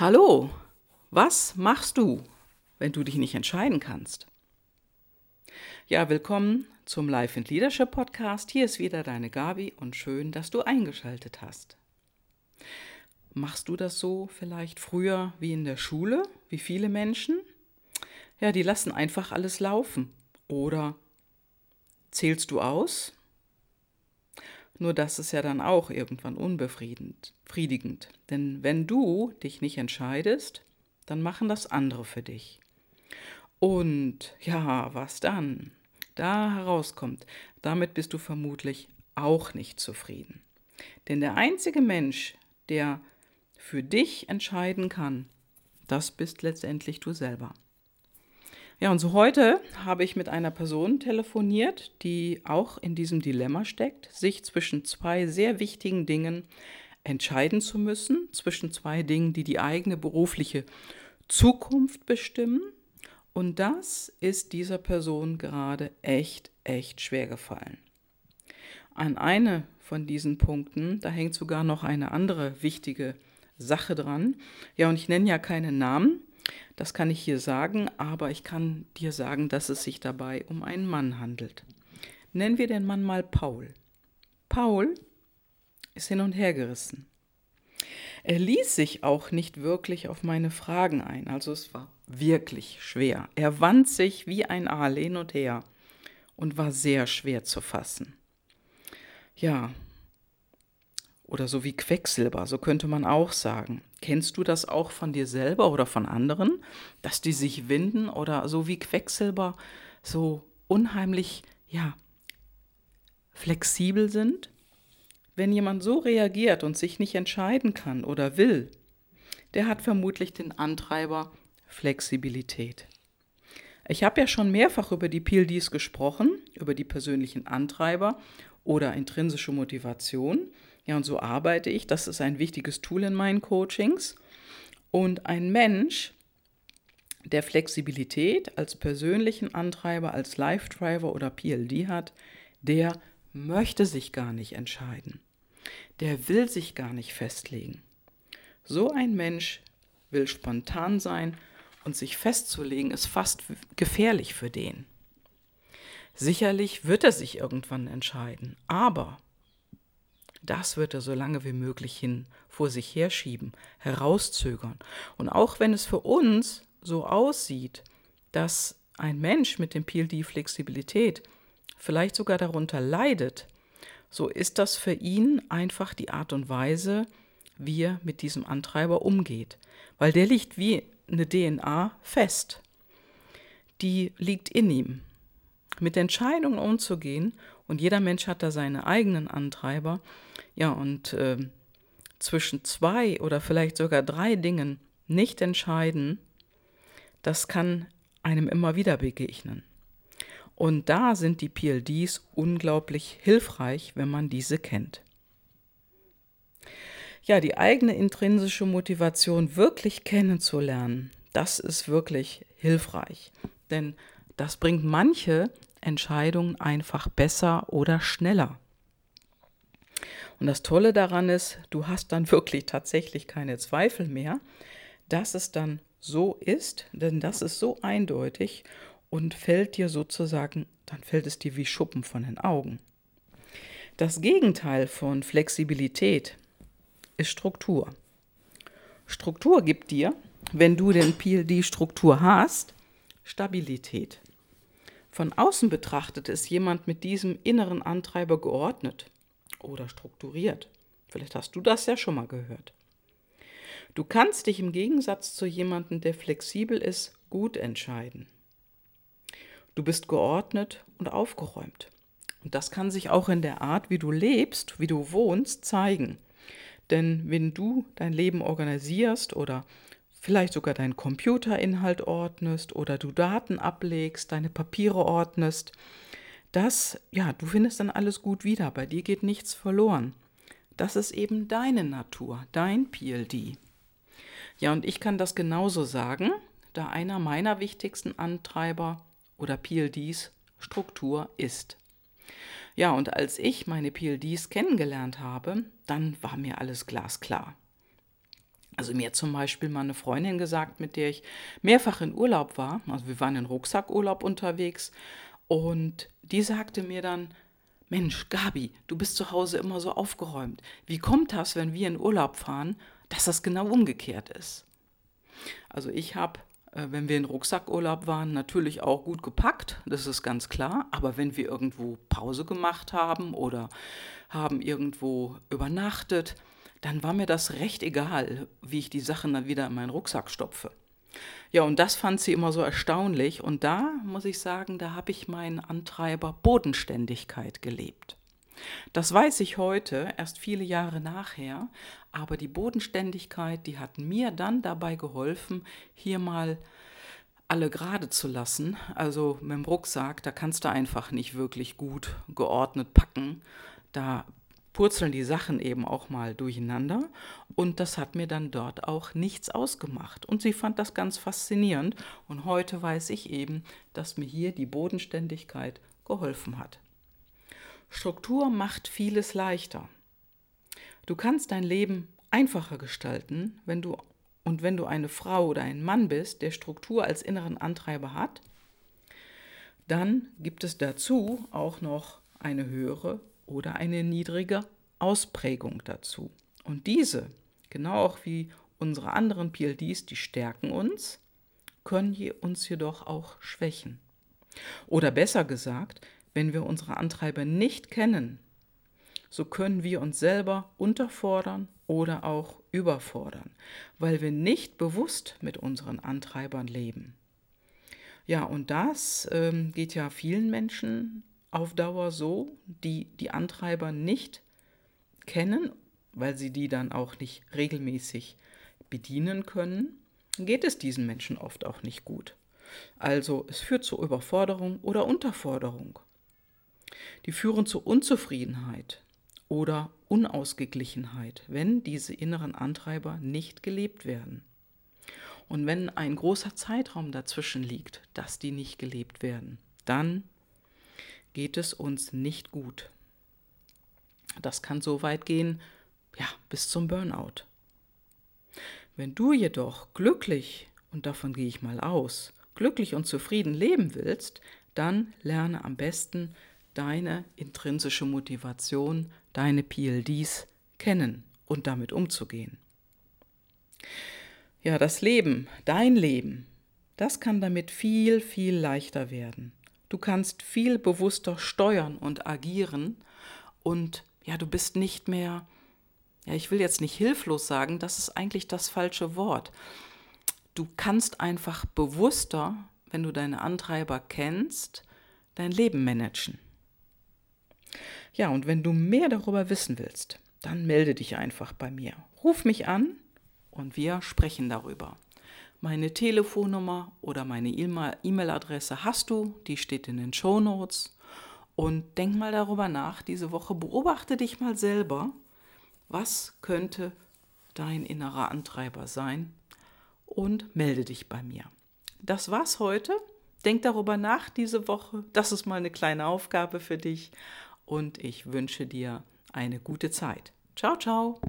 Hallo, was machst du, wenn du dich nicht entscheiden kannst? Ja, willkommen zum Life and Leadership Podcast. Hier ist wieder deine Gabi und schön, dass du eingeschaltet hast. Machst du das so vielleicht früher wie in der Schule, wie viele Menschen? Ja, die lassen einfach alles laufen. Oder zählst du aus? Nur das ist ja dann auch irgendwann unbefriedigend. Denn wenn du dich nicht entscheidest, dann machen das andere für dich. Und ja, was dann? Da herauskommt, damit bist du vermutlich auch nicht zufrieden. Denn der einzige Mensch, der für dich entscheiden kann, das bist letztendlich du selber. Ja, und so heute habe ich mit einer Person telefoniert, die auch in diesem Dilemma steckt, sich zwischen zwei sehr wichtigen Dingen entscheiden zu müssen, zwischen zwei Dingen, die die eigene berufliche Zukunft bestimmen. Und das ist dieser Person gerade echt, echt schwer gefallen. An eine von diesen Punkten, da hängt sogar noch eine andere wichtige Sache dran. Ja, und ich nenne ja keine Namen, das kann ich hier sagen, aber ich kann dir sagen, dass es sich dabei um einen Mann handelt. Nennen wir den Mann mal Paul. Paul ist hin und her gerissen. Er ließ sich auch nicht wirklich auf meine Fragen ein, also es war wirklich schwer. Er wand sich wie ein Aal hin und her und war sehr schwer zu fassen. Ja, oder so wie Quecksilber, so könnte man auch sagen. Kennst du das auch von dir selber oder von anderen, dass die sich winden oder so wie Quecksilber so unheimlich, ja, flexibel sind? Wenn jemand so reagiert und sich nicht entscheiden kann oder will, der hat vermutlich den Antreiber Flexibilität. Ich habe ja schon mehrfach über die PLDs gesprochen, über die persönlichen Antreiber oder intrinsische Motivation. Ja, und so arbeite ich. Das ist ein wichtiges Tool in meinen Coachings. Und ein Mensch, der Flexibilität als persönlichen Antreiber, als Life-Driver oder PLD hat, der möchte sich gar nicht entscheiden. Der will sich gar nicht festlegen. So ein Mensch will spontan sein und sich festzulegen ist fast gefährlich für den. Sicherlich wird er sich irgendwann entscheiden, aber das wird er so lange wie möglich hin vor sich herschieben, herauszögern. Und auch wenn es für uns so aussieht, dass ein Mensch mit dem PLD Flexibilität vielleicht sogar darunter leidet, so ist das für ihn einfach die Art und Weise, wie er mit diesem Antreiber umgeht. Weil der liegt wie eine DNA fest. Die liegt in ihm. Mit Entscheidungen umzugehen, und jeder Mensch hat da seine eigenen Antreiber, ja, und äh, zwischen zwei oder vielleicht sogar drei Dingen nicht entscheiden, das kann einem immer wieder begegnen. Und da sind die PLDs unglaublich hilfreich, wenn man diese kennt. Ja, die eigene intrinsische Motivation wirklich kennenzulernen, das ist wirklich hilfreich. Denn das bringt manche Entscheidungen einfach besser oder schneller. Und das Tolle daran ist, du hast dann wirklich tatsächlich keine Zweifel mehr, dass es dann so ist, denn das ist so eindeutig und fällt dir sozusagen, dann fällt es dir wie Schuppen von den Augen. Das Gegenteil von Flexibilität ist Struktur. Struktur gibt dir, wenn du den PLD-Struktur hast, Stabilität. Von außen betrachtet ist jemand mit diesem inneren Antreiber geordnet oder strukturiert. Vielleicht hast du das ja schon mal gehört. Du kannst dich im Gegensatz zu jemandem, der flexibel ist, gut entscheiden. Du bist geordnet und aufgeräumt. Und das kann sich auch in der Art, wie du lebst, wie du wohnst, zeigen. Denn wenn du dein Leben organisierst oder vielleicht sogar deinen Computerinhalt ordnest oder du Daten ablegst, deine Papiere ordnest, das, ja, du findest dann alles gut wieder, bei dir geht nichts verloren. Das ist eben deine Natur, dein PLD. Ja, und ich kann das genauso sagen, da einer meiner wichtigsten Antreiber oder PLDs Struktur ist. Ja, und als ich meine PLDs kennengelernt habe, dann war mir alles glasklar. Also mir zum Beispiel mal eine Freundin gesagt, mit der ich mehrfach in Urlaub war. Also wir waren in Rucksackurlaub unterwegs und die sagte mir dann, Mensch, Gabi, du bist zu Hause immer so aufgeräumt. Wie kommt das, wenn wir in Urlaub fahren, dass das genau umgekehrt ist? Also ich habe, äh, wenn wir in Rucksackurlaub waren, natürlich auch gut gepackt, das ist ganz klar. Aber wenn wir irgendwo Pause gemacht haben oder haben irgendwo übernachtet, dann war mir das recht egal, wie ich die Sachen dann wieder in meinen Rucksack stopfe. Ja, und das fand sie immer so erstaunlich. Und da muss ich sagen, da habe ich meinen Antreiber Bodenständigkeit gelebt. Das weiß ich heute, erst viele Jahre nachher, aber die Bodenständigkeit, die hat mir dann dabei geholfen, hier mal alle gerade zu lassen. Also mit dem Rucksack, da kannst du einfach nicht wirklich gut geordnet packen. Da purzeln die Sachen eben auch mal durcheinander und das hat mir dann dort auch nichts ausgemacht. Und sie fand das ganz faszinierend und heute weiß ich eben, dass mir hier die Bodenständigkeit geholfen hat. Struktur macht vieles leichter. Du kannst dein Leben einfacher gestalten, wenn du und wenn du eine Frau oder ein Mann bist, der Struktur als inneren Antreiber hat, dann gibt es dazu auch noch eine höhere oder eine niedrige Ausprägung dazu. Und diese, genau auch wie unsere anderen PLDs, die stärken uns, können uns jedoch auch schwächen. Oder besser gesagt, wenn wir unsere Antreiber nicht kennen, so können wir uns selber unterfordern oder auch überfordern, weil wir nicht bewusst mit unseren Antreibern leben. Ja, und das ähm, geht ja vielen Menschen auf Dauer so, die die Antreiber nicht kennen, weil sie die dann auch nicht regelmäßig bedienen können, geht es diesen Menschen oft auch nicht gut. Also es führt zu Überforderung oder Unterforderung. Die führen zu Unzufriedenheit oder Unausgeglichenheit, wenn diese inneren Antreiber nicht gelebt werden. Und wenn ein großer Zeitraum dazwischen liegt, dass die nicht gelebt werden, dann geht es uns nicht gut. Das kann so weit gehen, ja, bis zum Burnout. Wenn du jedoch glücklich, und davon gehe ich mal aus, glücklich und zufrieden leben willst, dann lerne am besten deine intrinsische Motivation, deine PLDs kennen und damit umzugehen. Ja, das Leben, dein Leben, das kann damit viel, viel leichter werden. Du kannst viel bewusster steuern und agieren und ja, du bist nicht mehr, ja, ich will jetzt nicht hilflos sagen, das ist eigentlich das falsche Wort. Du kannst einfach bewusster, wenn du deine Antreiber kennst, dein Leben managen. Ja, und wenn du mehr darüber wissen willst, dann melde dich einfach bei mir. Ruf mich an und wir sprechen darüber. Meine Telefonnummer oder meine E-Mail-Adresse hast du, die steht in den Show Notes. Und denk mal darüber nach, diese Woche beobachte dich mal selber, was könnte dein innerer Antreiber sein und melde dich bei mir. Das war's heute. Denk darüber nach diese Woche. Das ist mal eine kleine Aufgabe für dich und ich wünsche dir eine gute Zeit. Ciao, ciao.